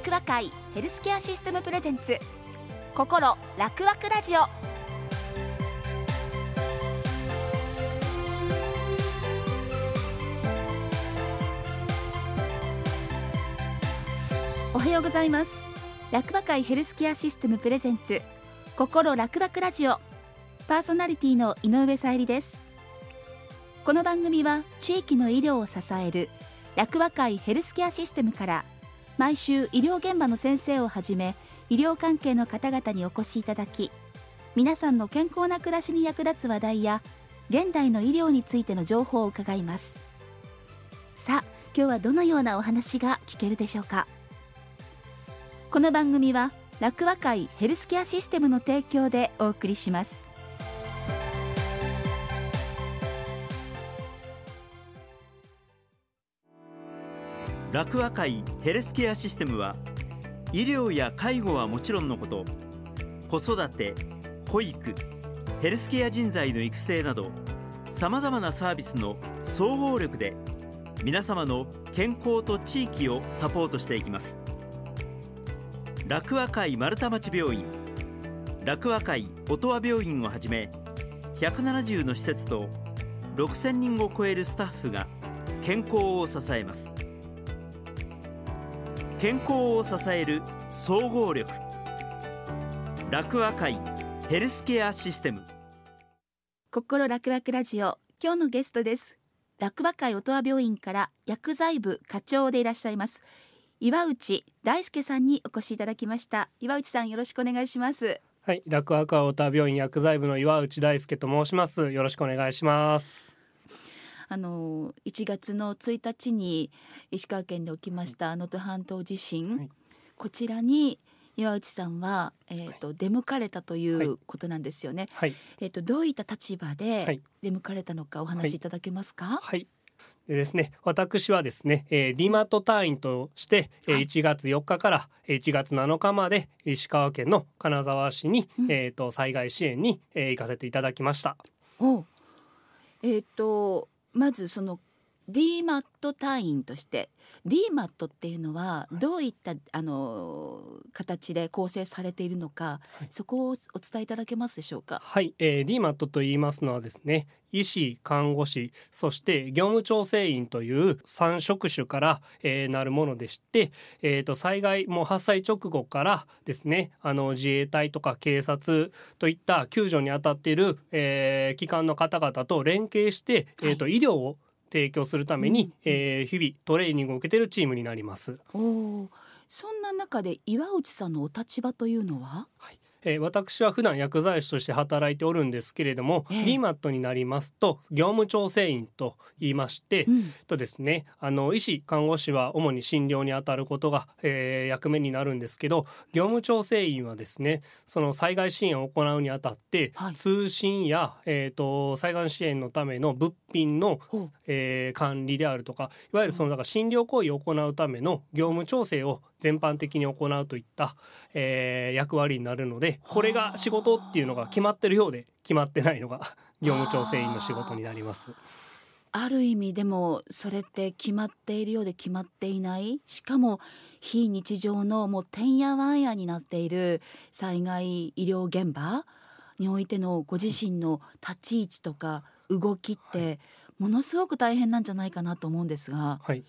楽和会ヘルスケアシステムプレゼンツ心楽和ラジオ。おはようございます。楽和会ヘルスケアシステムプレゼンツ心楽和ラジオ。パーソナリティの井上さゆりです。この番組は地域の医療を支える楽和会ヘルスケアシステムから毎週医療現場の先生をはじめ医療関係の方々にお越しいただき皆さんの健康な暮らしに役立つ話題や現代の医療についての情報を伺います。さあ今日はどのようなお話が聞けるでしょうか？この番組は楽和会ヘルスケアシステムの提供でお送りします。楽和会ヘルスケアシステムは医療や介護はもちろんのこと子育て保育ヘルスケア人材の育成などさまざまなサービスの総合力で皆様の健康と地域をサポートしていきます。楽和会丸太町病院楽和会音羽病院をはじめ170の施設と6000人を超えるスタッフが健康を支えます。健康を支える総合力。楽和会ヘルスケアシステム。心楽々ラジオ。今日のゲストです。楽和会音羽病院から薬剤部課長でいらっしゃいます。岩内大輔さんにお越しいただきました。岩内さんよろしくお願いします。はい、楽和会音羽病院薬剤部の岩内大輔と申します。よろしくお願いします。あの1月の1日に石川県で起きました能登半島地震、はい。こちらに岩内さんは、えーと出向かれたといはい。うことなんですよね。はい、えっ、とどういった立場はでい。出向かれたのかお話しいただけますか？はい。でですね、私はですね、えー、ディマット隊員として、えーはい。1月4日からえー1月7日まで石川県の金沢市に、うん。えっ、と災害支援に、えー行かせていただきました。おう。えっ、とまずその DMAT 隊員として DMAT っていうのはどういった、あの形で構成されているのか、はい。そこをお伝えいただけますでしょうか？はい、えー、DMAT と言いますのはですね医師看護師そして業務調整員という3職種から、えーなるものでして、えー、と災害もう発災直後からですねあの自衛隊とか警察といった救助に当たっている、えー機関の方々と連携して、えー、と医療を提供するために、うんえー日々トレーニングを受けているチームになります。おお、そんな中で岩内さんのお立場というのは、えー私は普段薬剤師として働いておるんですけれども、ええ。DMAT になりますと業務調整員と言いまして、うん、とですねあの医師看護師は主に診療に当たることが、えー役目になるんですけど業務調整員はですねその災害支援を行うにあたって、はい。通信や、えー、と災害支援のための物品のえー管理であるとかいわゆるそのだから診療行為を行うための業務調整を全般的に行うといった、えー役割になるのでこれが仕事っていうのが決まってるようで決まってないのが業務調整員の仕事になります。ある意味でもそれって決まっているようで決まっていない。しかも非日常のもうてんやわんやになっている災害医療現場においてのご自身の立ち位置とか動きってものすごく大変なんじゃないかなと思うんですがはい。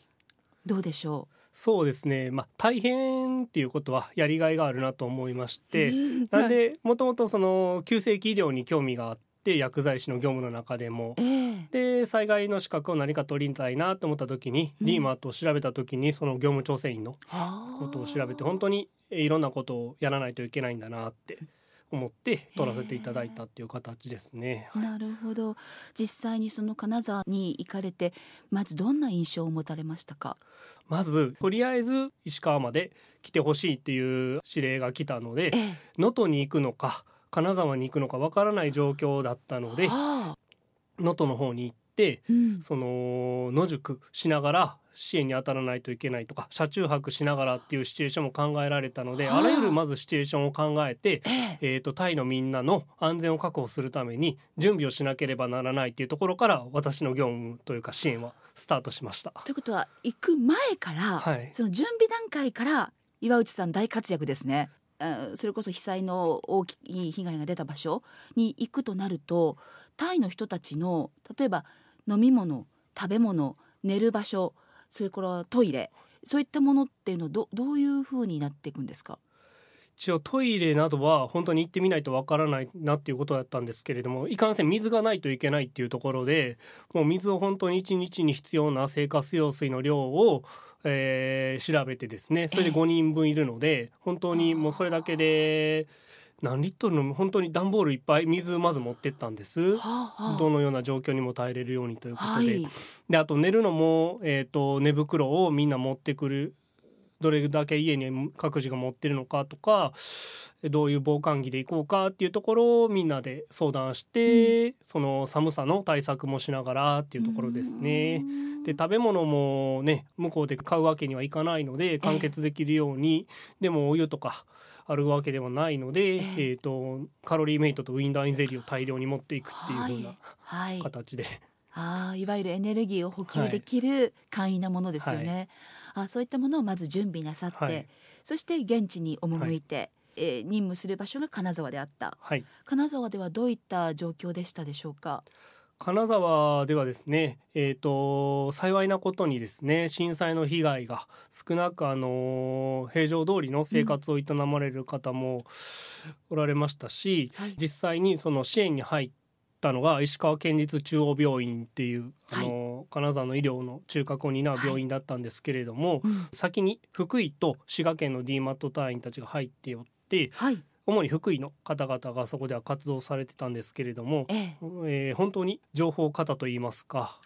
どうでしょそうですね、まあ、大変っていうことはやりがいがあるなと思いましうて、なんでもともとその急性期医療に興味があって薬剤師の業務の中でも。ええ。で災害の資格を何か取りたいなと思った時に、うん。DMAT を調べた時にその業務調整員のことを調べて本当にえいろんなことをやらないといけないんだなって思って取らせていただいたっていう形ですね。なるほど。実際にその金沢に行かれてまずどんな印象を持たれましたか？まずとりあえず石川まで来てほしいっていう指令が来たのでええ。能登に行くのか金沢に行くのかわからない状況だったのではあ。能登の方に行ってうん。その野宿しながら支援に当たらないといけないとか車中泊しながらっていうシチュエーションも考えられたので、はあ。あらゆるまずシチュエーションを考えて、ええ。えー、とタイのみんなの安全を確保するために準備をしなければならないっていうところから私の業務というか支援はスタートしました。ということは行く前から、はい。その準備段階から岩内さん大活躍ですね。あそれこそ被災の大きい被害が出た場所に行くとなるとタイの人たちの例えば飲み物食べ物寝る場所それからトイレそういったものっていうのはどどういうふうになっていくんですか？一応トイレなどは本当に行ってみないとわからないなっていうことだったんですけれどもいかんせん水がないといけないっていうところでもう水を本当に1日に必要な生活用水の量を、えー調べてですねそれで5人分いるので本当にもうそれだけで何リットルの本当に段ボールいっぱい水まず持ってったんです。はあはあ。どのような状況にも耐えれるようにということで、はい。であと寝るのも、えー、と寝袋をみんな持ってくるどれだけ家に各自が持ってるのかとかどういう防寒着で行こうかっていうところをみんなで相談して、その寒さの対策もしながらっていうところですね。で食べ物もね向こうで買うわけにはいかないので完結できるように、でもお湯とかあるわけではないので、ええ。ー、とカロリーメイトとウィンダーインゼリーを大量に持っていくっていう風なはい、はい。形で、ああいわゆるエネルギーを補給できる簡易なものですよね。あそういったものをまず準備なさって、はい。そして現地に赴いて、えー任務する場所が金沢であった。はい、金沢ではどういった状況でしたでしょうか？金沢ではですね、えー、と幸いなことにですね震災の被害が少なく、あのー平常通りの生活を営まれる方もおられましたし、はい。実際にその支援に入ったのが石川県立中央病院っていう、あのー金沢の医療の中核を担う病院だったんですけれども、うん。先に福井と滋賀県の DMAT 隊員たちが入っておってはい、主に福井の方々がそこでは活動されてたんですけれども、ええ、えー本当に情報過多といいますか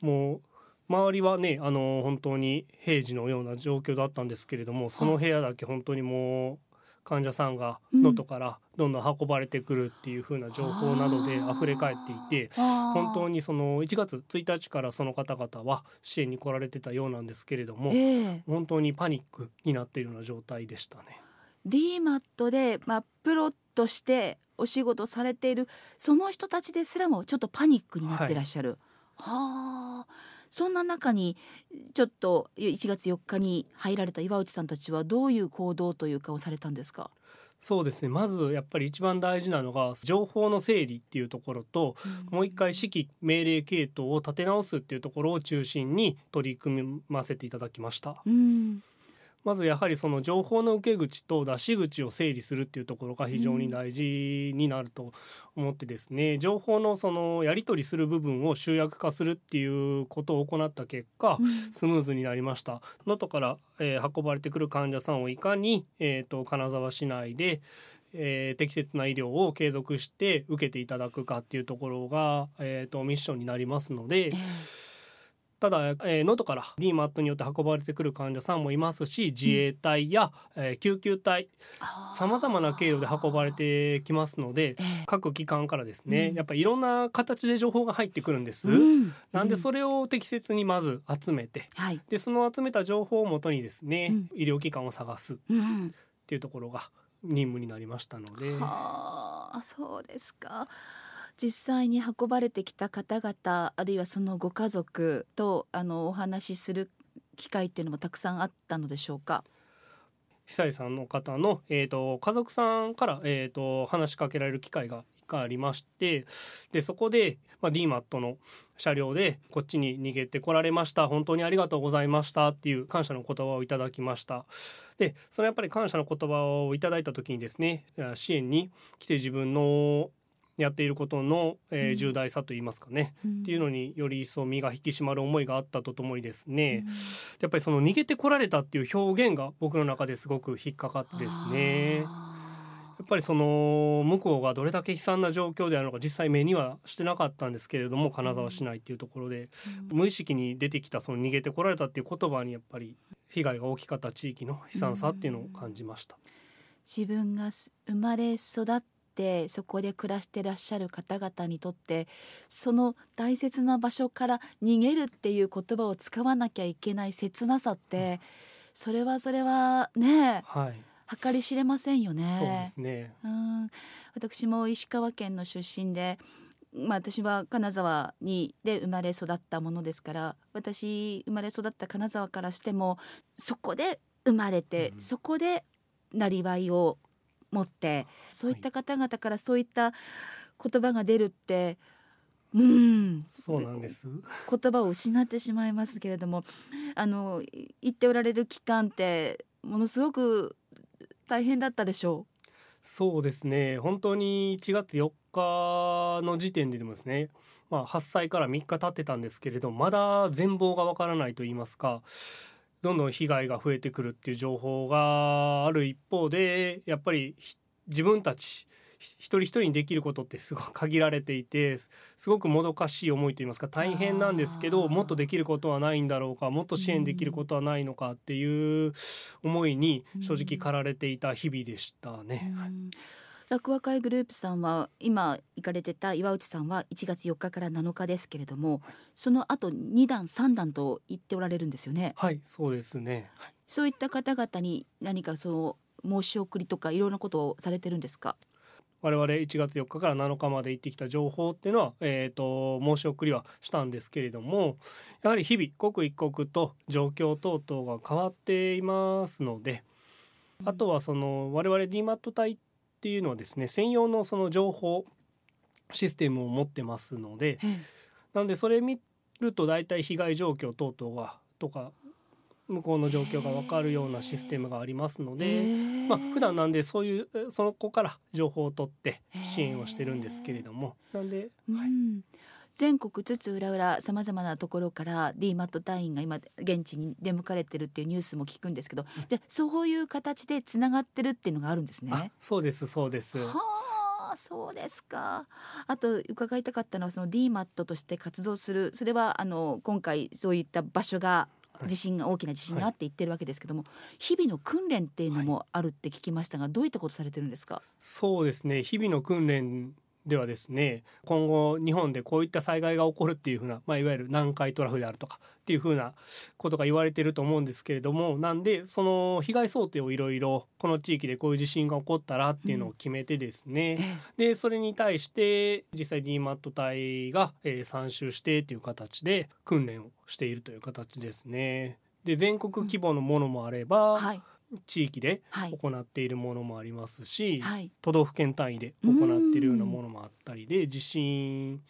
もう周りはねあの本当に平時のような状況だったんですけれどもその部屋だけ本当にもう患者さんがうん能登からどんどん運ばれてくるっていう風な情報などで溢れ返っていて本当に、にその1月1日からその方々は支援に来られてたようなんですけれどもええ、本当にパニックになっているような状態でしたね。DMAT でまあプロとしてお仕事されているその人たちですらもちょっとパニックになってらっしゃる。はあ。そんな中にちょっと1月4日に入られた岩内さんたちはどういう行動というかをされたんですか？そうですね。まずやっぱり一番大事なのが情報の整理っていうところともう一回指揮命令系統を立て直すっていうところを中心に取り組ませていただきました。うん、まずやはりその情報の受け口と出し口を整理するっていうところが非常に大事になると思ってですね、情報のそのやり取りする部分を集約化するっていうことを行った結果、うん。スムーズになりました。能登から、えー運ばれてくる患者さんをいかに、えー、と金沢市内で、えー適切な医療を継続して受けていただくかっていうところが、えー、とミッションになりますのでええただ、えー、能登から DMAT によって運ばれてくる患者さんもいますし自衛隊や、えー救急隊さまざまな経路で運ばれてきますのでええ。各機関からですね、うん。やっぱりいろんな形で情報が入ってくるんです。うん。なんでうん。それを適切にまず集めてはい、でその集めた情報をもとにですね、うん。医療機関を探すっうん、ていうところが任務になりましたので、はあそうですか実際に運ばれてきた方々あるいはそのご家族とあのお話しする機会っていうのもたくさんあったのでしょうか？被災さんの方の、えー、と家族さんから、えー、と話しかけられる機会が一回ありましてでそこで、まあ、DMAT の車両でこっちに逃げてこられました本当にありがとうございましたっていう感謝の言葉をいただきましたでそのやっぱり感謝の言葉をいただいた時にですね支援に来て自分のやっていることの、えーうん。重大さといいますかね、っっていうのにより一層身が引き締まる思いがあったとともにですね、うん。やっぱりその逃げてこられたっていう表現が僕の中ですごく引っかかってですね。あやっぱりその向こうがどれだけ悲惨な状況であるのか実際目にはしてなかったんですけれども金沢市内っていうところで。ー無意識に出てきたその逃げてこられたっていう言葉にやっぱり被害が大きかった地域の悲惨さっていうのを感じました。自分がす生まれ育ってそこで暮らしてらっしゃる方々にとってその大切な場所から逃げるっていう言葉を使わなきゃいけない切なさって、それはそれはねはい、計り知れませんよね。そうですね。うん私も石川県の出身で、まあ、私は金沢にで生まれ育ったものですから私生まれ育った金沢からしてもそこで生まれて、うんそこでなりわいを持ってそういった方々からそういった言葉が出るってうん。そうなんです。言葉を失ってしまいますけれどもあのい言っておられる期間ってものすごく大変だったでしょそうですね。本当に1月4日の時点ででもですね、まあ、発災から3日経ってたんですけれどまだ全貌がわからないと言いますかどんどん被害が増えてくるっていう情報がある一方でやっぱりひ自分たちひ一人一人にできることってすごく限られていてすすごくもどかしい思いといいますか大変なんですけどもっとできることはないんだろうかもっと支援できることはないのかっていう思いに正直駆られていた日々でしたう、ね。うん落和会グループさんは今行かれてた岩内さんは1月4日から7日ですけれどもその後2段3段と言っておられるんですよね。はい、そうですね。そういった方々に何かその申し送りとかいろんなことをされてるんですか？我々1月4日から7日まで行ってきた情報っていうのは、えー、と申し送りはしたんですけれどもやはり日々刻一刻と状況等々が変わっていますのであとはその我々 DMAT 隊っていうのはですね専用のその情報システムを持ってますのでなのでそれ見ると大体被害状況等々がとか向こうの状況が分かるようなシステムがありますので。まあ普段なんでそういうえその子から情報を取って支援をしてるんですけれども。なんで、はい、うん全国津々浦々さまざまなところから DMAT 隊員が今現地に出向かれてるっていうニュースも聞くんですけど、じゃあそういう形でつながってるっていうのがあるんですね。あそうですそうです。はあそうですか。あと伺いたかったのはその DMAT として活動するそれはあの今回そういった場所がはい。地震が大きな地震があって言ってるわけですけども、日々の訓練っていうのもあるって聞きましたが、どういったことされてるんですか？そうですね。日々の訓練ではですね今後日本でこういった災害が起こるっていうふうな、まあ、いわゆる南海トラフであるとかっていうふうなことが言われてると思うんですけれどもなんでその被害想定をいろいろこの地域でこういう地震が起こったらっていうのを決めてですね、でそれに対して実際 DMAT 隊が、えー参集してっていう形で訓練をしているという形ですね。で全国規模のものもあれば、はい地域ではい。行っているものもありますし、はい。都道府県単位で行っているようなものもあったりで地震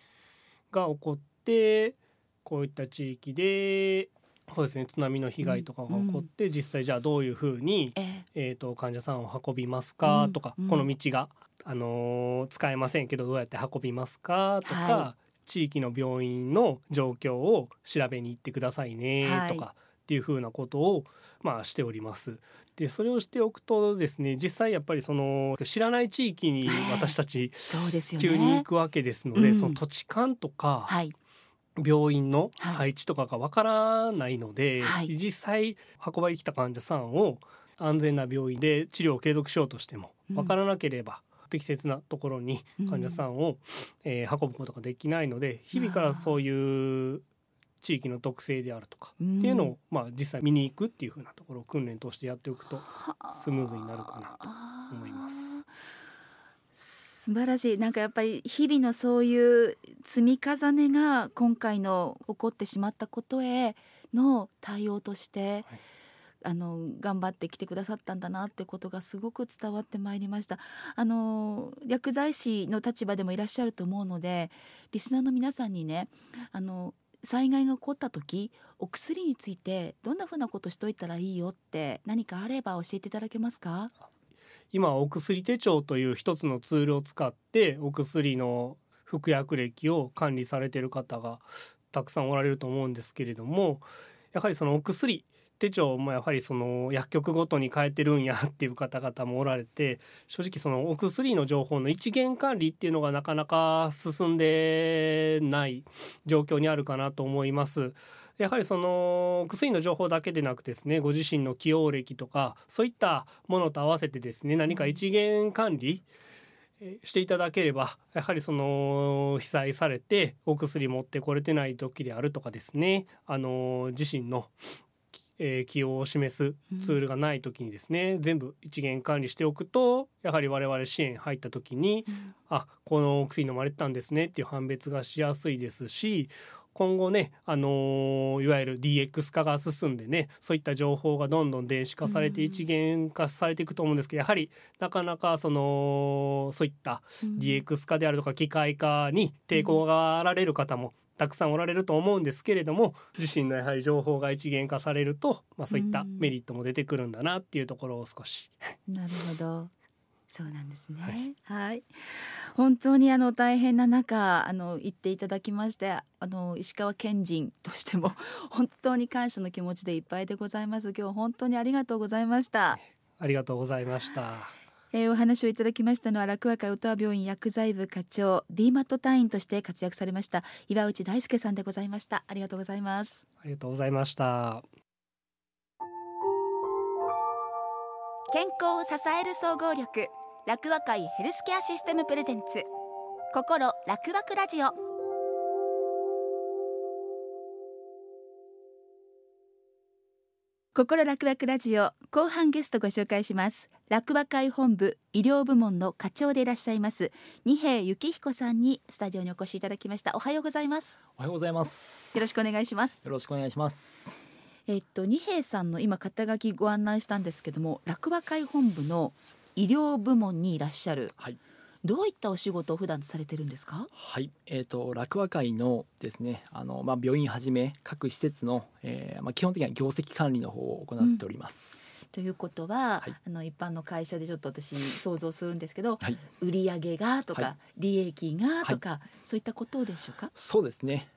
が起こってこういった地域でそうですね津波の被害とかが起こって、実際じゃあどういうふうに、ええ。ー、と患者さんを運びますかうん。とか、うん。この道が、あのー使えませんけどどうやって運びますかとか、は地域の病院の状況を調べに行ってくださいねはい。とかっていうふうなことを、まあ、しております。でそれをしておくとですね実際やっぱりその知らない地域に私たち急に行くわけですので、うん。その土地勘とかはい。病院のはい。配置とかがわからないので、はい。実際運ばれてきた患者さんを安全な病院で治療を継続しようとしてもうん。わからなければ、適切なところに患者さんを、えー運ぶことができないので日々からそういう地域の特性であるとかうん。っていうのを、まあ、実際見に行くっていうふうなところを訓練としてやっておくとはあスムーズになるかなと思います。素晴らしい。なんかやっぱり日々のそういう積み重ねが今回の起こってしまったことへの対応として、あの頑張ってきてくださったんだなってことがすごく伝わってまいりました。あの薬剤師の立場でもいらっしゃると思うのでリスナーの皆さんにねあの災害が起こった時お薬についてどんなふうなことしといたらいいよって何かあれば教えていただけますか？今お薬手帳という一つのツールを使ってお薬の服薬歴を管理されている方がたくさんおられると思うんですけれどもやはりそのお薬手帳もやはりその薬局ごとに変えてるんやっていう方々もおられて正直そのお薬の情報の一元管理っていうのがなかなか進んでない状況にあるかなと思います。やはりその薬の情報だけでなくですねご自身の起用歴とかそういったものと合わせてですね何か一元管理していただければやはりその被災されてお薬持ってこれてない時であるとかですね。あの自身の、えー起用を示すツールがない時にですね、全部一元管理しておくとやはり我々支援入った時にあこのお薬飲まれてたんですねっていう判別がしやすいですし今後ね、あのーいわゆる DX 化が進んでねそういった情報がどんどん電子化されてうん。一元化されていくと思うんですけどやはりなかなかそのそういったうん。DX 化であるとか機械化に抵抗があられる方もたくさんおられると思うんですけれども自身のやはり情報が一元化されると、まあ、そういったうん。メリットも出てくるんだなっていうところを少し。なるほど。そうなんですね。は。はいい本当にあの大変な中あの言っていただきましてあの石川県人としても 本当に感謝の気持ちでいっぱいでございます。今日は本当にありがとうございました。ありがとうございました。えーお話をいただきましたのは楽和会音羽病院薬剤部課長 D マット隊員として活躍されました岩内大輔さんでございました。ありがとうございます。ありがとうございました。健康を支える総合力楽和会ヘルスケアシステムプレゼンツ。心楽和ラジオ。心楽和ラジオ後半ゲストご紹介します。楽和会本部医療部門の課長でいらっしゃいます二平幸彦さんにスタジオにお越しいただきました。おはようございます。おはようございます。よろしくお願いします。よろしくお願いします。えっと二平さんの今肩書きご案内したんですけども楽和会本部の医療部門にいらっしゃるはい。どういったお仕事を普段されてるんですか？はい。えっ、と楽和会のですね、あのまあ病院はじめ各施設の、えーまあ基本的には業績管理の方を行っております。ということは、はいあの一般の会社でちょっと私想像するんですけどはい。売上がとか、はい利益がとか、そういったことでしょうか、そうですね。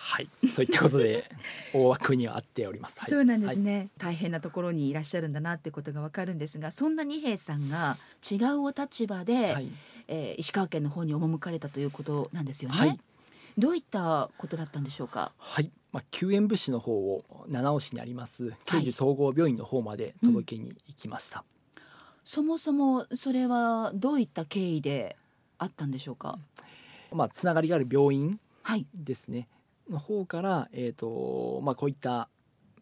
はい。そういったことで 大枠には合っております。はい、そうなんですね、大変なところにいらっしゃるんだなってことがわかるんですがそんな二平さんが違うお立場で、はい。はい。えー石川県の方に赴かれたということなんですよね、はいどういったことだったんでしょうか？はい。まあ救援物資の方を七尾市にあります刑事総合病院の方まで届けに行きました。そもそもそれはどういった経緯であったんでしょうか？まあつながりがある病院はいですねの方から、えーとまあ、こういった、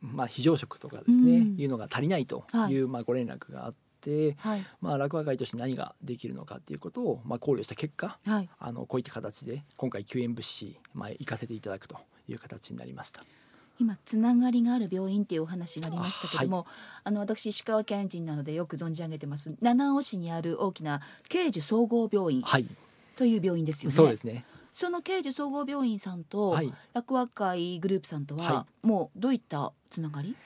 まあ、非常食とかですね、うん。いうのが足りないとはい。いう、まあ、ご連絡があって、はい。まあ、落語会として何ができるのかっていうことを、まあ、考慮した結果はい。あのこういった形で今回救援物資、まあ、行かせていただくという形になりました。今つながりがある病院っていうお話がありましたけどもあ、の私石川県人なのでよく存じ上げてます。七尾市にある大きな慶樹総合病院はい、という病院ですよね、そうですね。その慶樹総合病院さんと、はい、楽和会グループさんとは、はもうどういったつながり？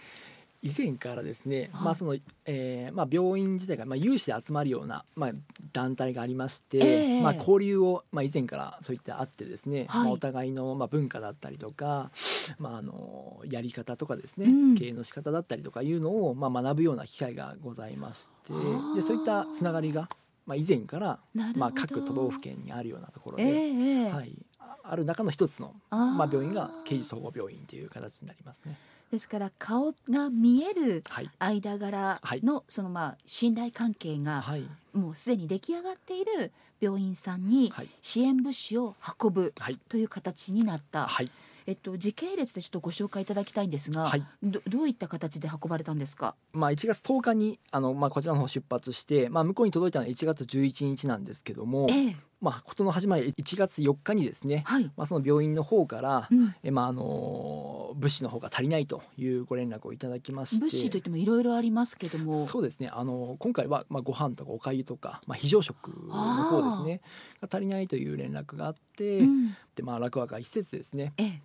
以前からですね、はいまあそのえーまあ、病院自体が、まあ、有志で集まるような、まあ、団体がありまして、ええまあ、交流を、まあ、以前からそういったあってですね、はい。まあ、お互いの、まあ、文化だったりとか、まあ、あのやり方とかですね、うん。経営の仕方だったりとかいうのを、まあ、学ぶような機会がございましてでそういったつながりが、まあ、以前から、まあ、各都道府県にあるようなところえで、えええはい、あある中の一つの、まあ、病院が刑事総合病院という形になりますね。ですから顔が見えるはい。間柄の、そのまあ信頼関係がはい。もうすでに出来上がっている病院さんにはい。支援物資を運ぶはい。という形になった、はいえっと、時系列でちょっとご紹介いただきたいんですが、はい。どどういった形で運ばれたんですか？まあ、1月10日にあの、まあ、こちらの方出発して、まあ、向こうに届いたのは1月11日なんですけども、ええまあ、事の始まりは1月4日にですね、はい、まあ、その病院の方から、うん、えまあ、あの物資の方が足りないというご連絡をいただきまして。物資といってもいろいろありますけども。そうですね。あの今回は、まあ、ご飯とかおかゆとか、まあ、非常食の方ですね。が足りないという連絡があって、うん。でまあ、楽和会施設ですね、ええ。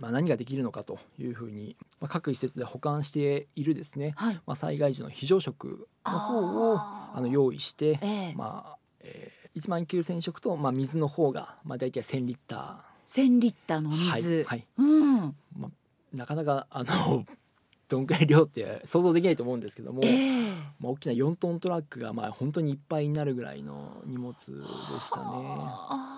まあ、何ができるのかというふうに、まあ、各施設で保管しているですね、はい。まあ、災害時の非常食の方をあの用意して、ええ。まあえー、1万9000食と、まあ、水の方が、まあ、大体1000リッタ1000リッターの水、はいはい。うん。まあ、なかなかあの どんくらい量って想像できないと思うんですけども、ええ。まあ、大きな4トントラックがまあ本当にいっぱいになるぐらいの荷物でしたね。あ。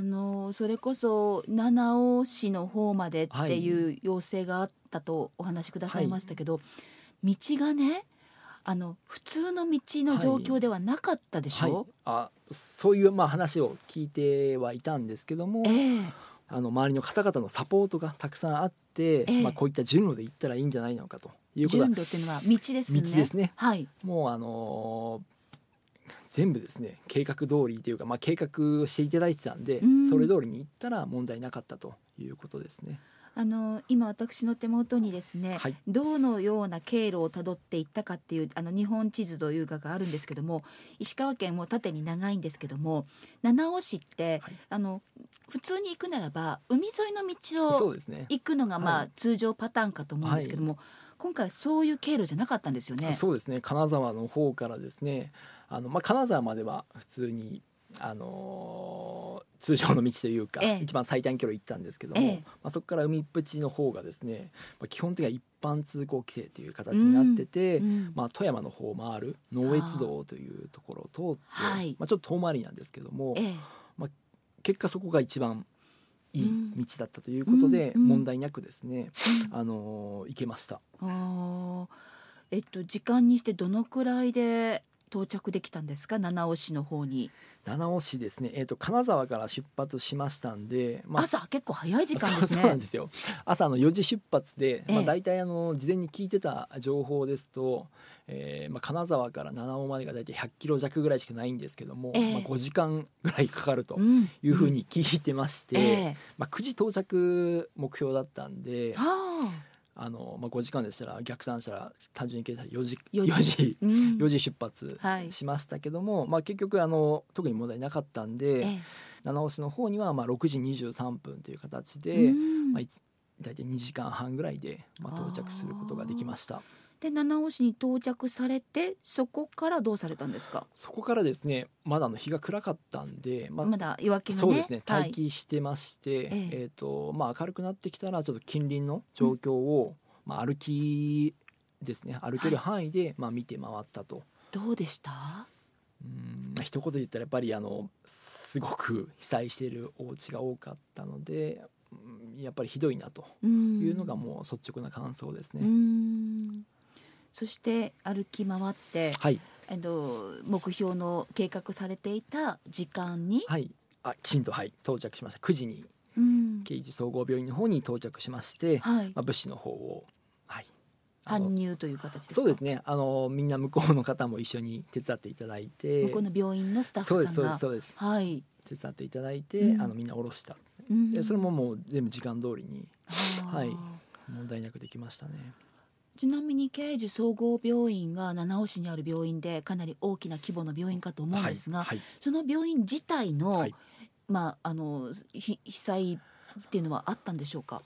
のそれこそ七尾市の方までっていう要請があったとお話しくださいましたけど、道がねあの普通の道の状況ではなかったでしはい。ょ、、あそういうまあ話を聞いてはいたんですけども、ええ。あの周りの方々のサポートがたくさんあって、ええ。まあ、こういった順路で行ったらいいんじゃないのかということは順路っていうのは道ですね。道ですね。はい。もうあのー全部ですね計画通りというか、まあ、計画していただいてたんで、うん。それ通りに行ったら問題なかったということですね。あの今私の手元にですね、はい。どのような経路をたどっていったかっていうあの日本地図というかがあるんですけども石川県も縦に長いんですけども七尾市って、はい。あの普通に行くならば海沿いの道を。行くのがまあ、はい通常パターンかと思うんですけども、今回はそういう経路じゃなかったんですよね。そうですね。金沢の方からですね。あの、まあ、金沢までは普通に、あのー通常の道というか、ええ。一番最短距離行ったんですけども、ええ。まあ、そこから海っぷちの方がですね、まあ、基本的には一般通行規制という形になってて、うん。まあ、富山の方を回る能越道というところを通って、はい。まあ、ちょっと遠回りなんですけども、ええ。結果そこが一番いいうん。道だったということで、うん。うん。問題なくですね、あのー行けました。えっと時間にしてどのくらいで到着できたんですか？七尾市の方に、七尾市ですね、えー、と金沢から出発しましたんで、まあ朝？結構早い時間ですそうそうなんねですよ。朝の4時出発で、まあ、ええ大体あの事前に聞いてた情報ですと、えーまあ、金沢から七尾までが大体100キロ弱ぐらいしかないんですけども、ええ。まあ、5時間ぐらいかかるとん。いうふうに聞いてまして、ええ。まあ、9時到着目標だったんではああの、まあ、5時間でしたら逆算したら単純に計算4時4 4時時。うん。4時出発はい。しましたけども、まあ、結局あの特に問題なかったんで、ええ。七尾市の方にはまあ6時23分という形で、うん。まあ、い大体2時間半ぐらいでまあ到着することができましたで七尾市に到着されてそこからどうされたんですか？そこからですねまだあの日が暗かったんで、まあまだ夜明けがねそうですねはい。待機してまして、ええ。ーとまあ、明るくなってきたらちょっと近隣の状況を、まあ、歩きですね歩ける範囲で、まあ、見て回ったと。どうでした？うんまあ、一言で言ったらやっぱりあのすごく被災しているお家が多かったのでうんやっぱりひどいなとうん。いうのがもう率直な感想ですね。うんそして歩き回ってはい、あの目標の計画されていた時間に、はい、あきちんとはい。到着しました。9時にうん。刑事総合病院の方に到着しまして、はい。まあ、物資の方を、はい、搬入という形ですか？そうですね。あのみんな向こうの方も一緒に手伝っていただいて向こうの病院のスタッそうですそうでフさんがすそうです。はい、手伝っていただいて、うん。あのみんな降ろした。うんでそれももう全部時間通りにはい。問題なくできましたね。ちなみに慶樹総合病院は七尾市にある病院でかなり大きな規模の病院かと思うんですが、はいはい。その病院自体の、はい。まああのひ被災っていうのはあったんでしょうか？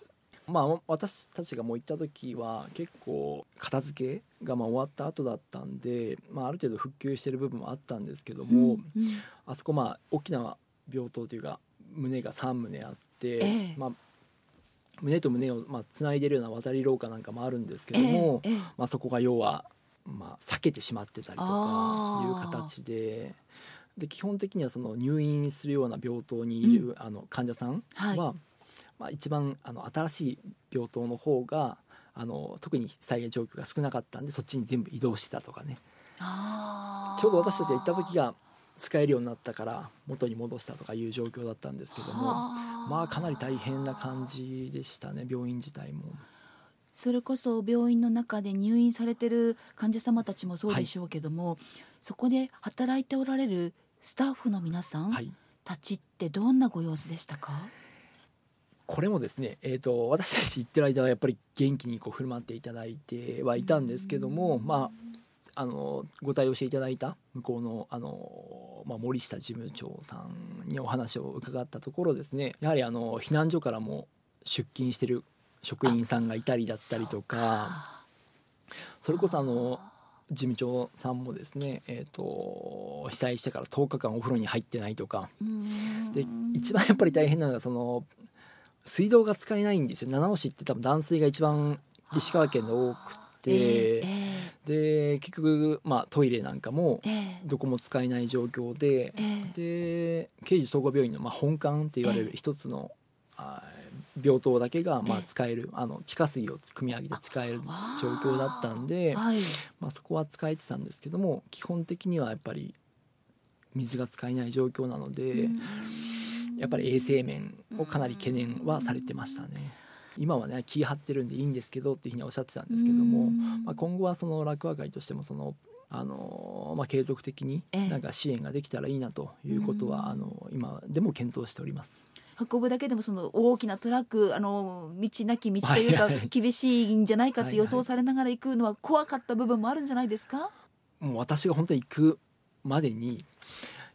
まあ私たちがもう行った時は結構片付けがまあ終わった後だったんで、まあ、ある程度復旧してる部分もあったんですけども、うんうん。あそこまあ大きな病棟というか胸が3棟あって、ええ。まあ、胸と胸をまあつないでるような渡り廊下なんかもあるんですけども、ええええ。まあ、そこが要は、まあ、避けてしまってたりとかいう形で。で基本的にはその入院するような病棟にいる、あの患者さんはい。は、まあ、一番あの新しい病棟の方があの特に災害状況が少なかったんでそっちに全部移動してたとかね。ちょうど私たちが行った時が使えるようになったから元に戻したとかいう状況だったんですけどもはまあかなり大変な感じでしたね病院自体も。それこそ病院の中で入院されてる患者様たちもそうでしょうけども、そこで働いておられるスタッフの皆さんはい。たちってどんなご様子でしたか、これもですね、えー、と私たち行ってる間はやっぱり元気にこう振る舞っていただいてはいたんですけども、まあ、あのご対応していただいた向こうのあの、まあ、森下事務長さんにお話を伺ったところですね。やはりあの避難所からも出勤してる職員さんがいたりだったりとか。それこそあの事務長さんもですね、えー、と被災してから10日間お風呂に入ってないとか。で一番やっぱり大変なのがその水道が使えないんですよ。七尾市って多分断水が一番石川県で多くて、ええ。で結局、まあ、トイレなんかもええ。どこも使えない状況で、ええ。で刑事総合病院の、まあ、本館って言われる一つの、あ病棟だけが、まあ、ええ使えるあの地下水を汲み上げて使える状況だったんではい。まあ、そこは使えてたんですけども基本的にはやっぱり水が使えない状況なので。やっぱり衛生面をかなり懸念はされてましたね。今はね気張ってるんでいいんですけどっていうふうにおっしゃってたんですけども、まあ、今後はその落和会としてもそのあの、まあ、継続的にええ。なんか支援ができたらいいなということうん。はあの今でも検討しております。運ぶだけでもその大きなトラックあの道なき道というかはいはい。厳しいんじゃないかってはいはい。予想されながら行くのは怖かった部分もあるんじゃないですか？もう私が本当に行くまでに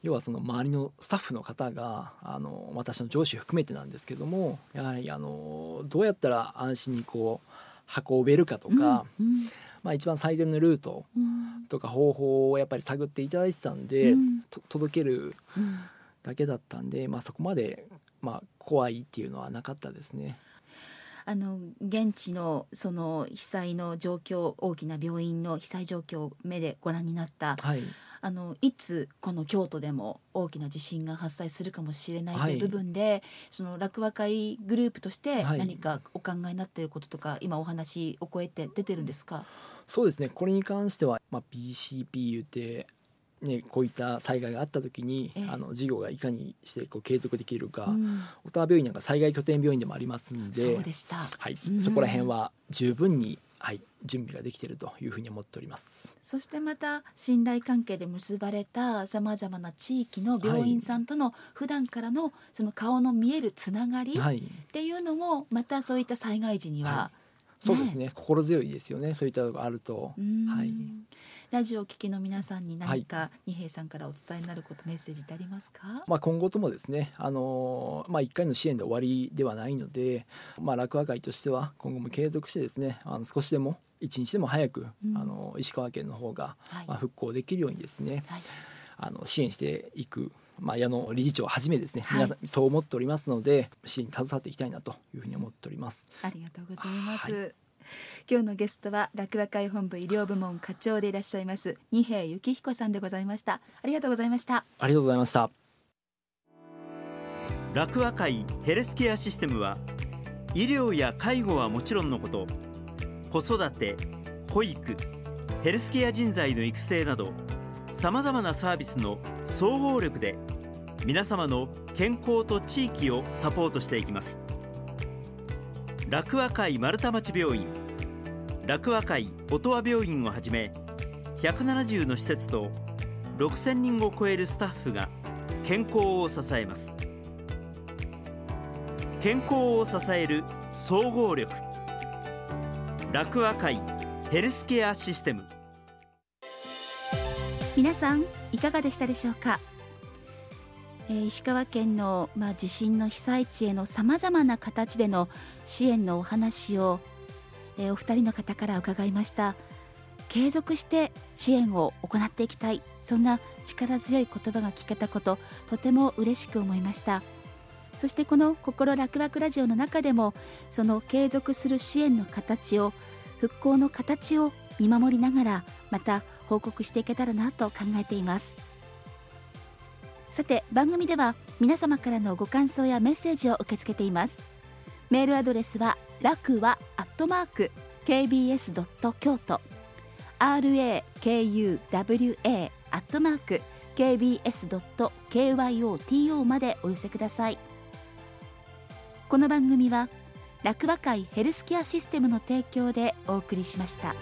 要はその周りのスタッフの方があの私の上司含めてなんですけどもやはりあのどうやったら安心にこう運べるかとか、うんまあ、一番最善のルートうん。とか方法をやっぱり探っていただいてたんで、うん。と届けるうん。だけだったんで、まあ、そこまで、まあ、怖いっていうのはなかったですね。あの現地のその被災の状況大きな病院の被災状況を目でご覧になったはい、あのいつこの京都でも大きな地震が発生するかもしれないとはい。いう部分で、その落和会グループとしてはい。何かお考えになっていることとか、今お話お声って出てるんですか、そうですね。これに関しては、まあ、BCP 言って、ね、こういった災害があった時に、ええ。あの事業がいかにしてこう継続できるか、うん。小田原病院なんか災害拠点病院でもありますんでそうでした。はい。うん。そこら辺は十分に、はい、準備ができているというふうに思っております。そしてまた信頼関係で結ばれたさまざまな地域の病院さんとの普段からのその顔の見えるつながりっはい。ていうのもまたそういった災害時には、はそうですね。心強いですよね。そういったのがあると。う、ん。はいラジオを聴きの皆さんに何か二平さんからお伝えになることメッセージってありますか、まあ、今後ともですね、あのーまあ、1回の支援で終わりではないので、まあ、落和会としては今後も継続してですねあの少しでも一日でも早く、うん。あの石川県の方が、はい。まあ、復興できるようにですねはい。あの支援していく、まあ、矢野理事長をはじめですね、はい。皆さんそう思っておりますので支援に携わっていきたいなというふうに思っております。ありがとうございます、は今日のゲストは落和会本部医療部門課長でいらっしゃいます二平幸彦さんでございました。ありがとうございました。ありがとうございました。楽和会ヘルスケアシステムは医療や介護はもちろんのこと子育て保育ヘルスケア人材の育成などさまざまなサービスの総合力で皆様の健康と地域をサポートしていきます。楽和会丸太町病院楽和会音羽病院をはじめ170の施設と6000人を超えるスタッフが健康を支えます。健康を支える総合力。楽和会ヘルスケアシステム。皆さんいかがでしたでしょうか、えー石川県の、まあ、地震の被災地へのさまざまな形での支援のお話を、えーお二人の方から伺いました。継続して支援を行っていきたい。そんな力強い言葉が聞けたこととても嬉しく思いました。そしてこの心楽々ラジオの中でもその継続する支援の形を復興の形を見守りながらまた報告していけたらなと考えています。さて番組では皆様からのご感想やメッセージを受け付けています。メールアドレスは楽はアットマーク kbs ドット京都 rakuwa アットマーク kbs ドット kyoto までお寄せくださいこの番組は楽和会ヘルスケアシステムの提供でお送りしました。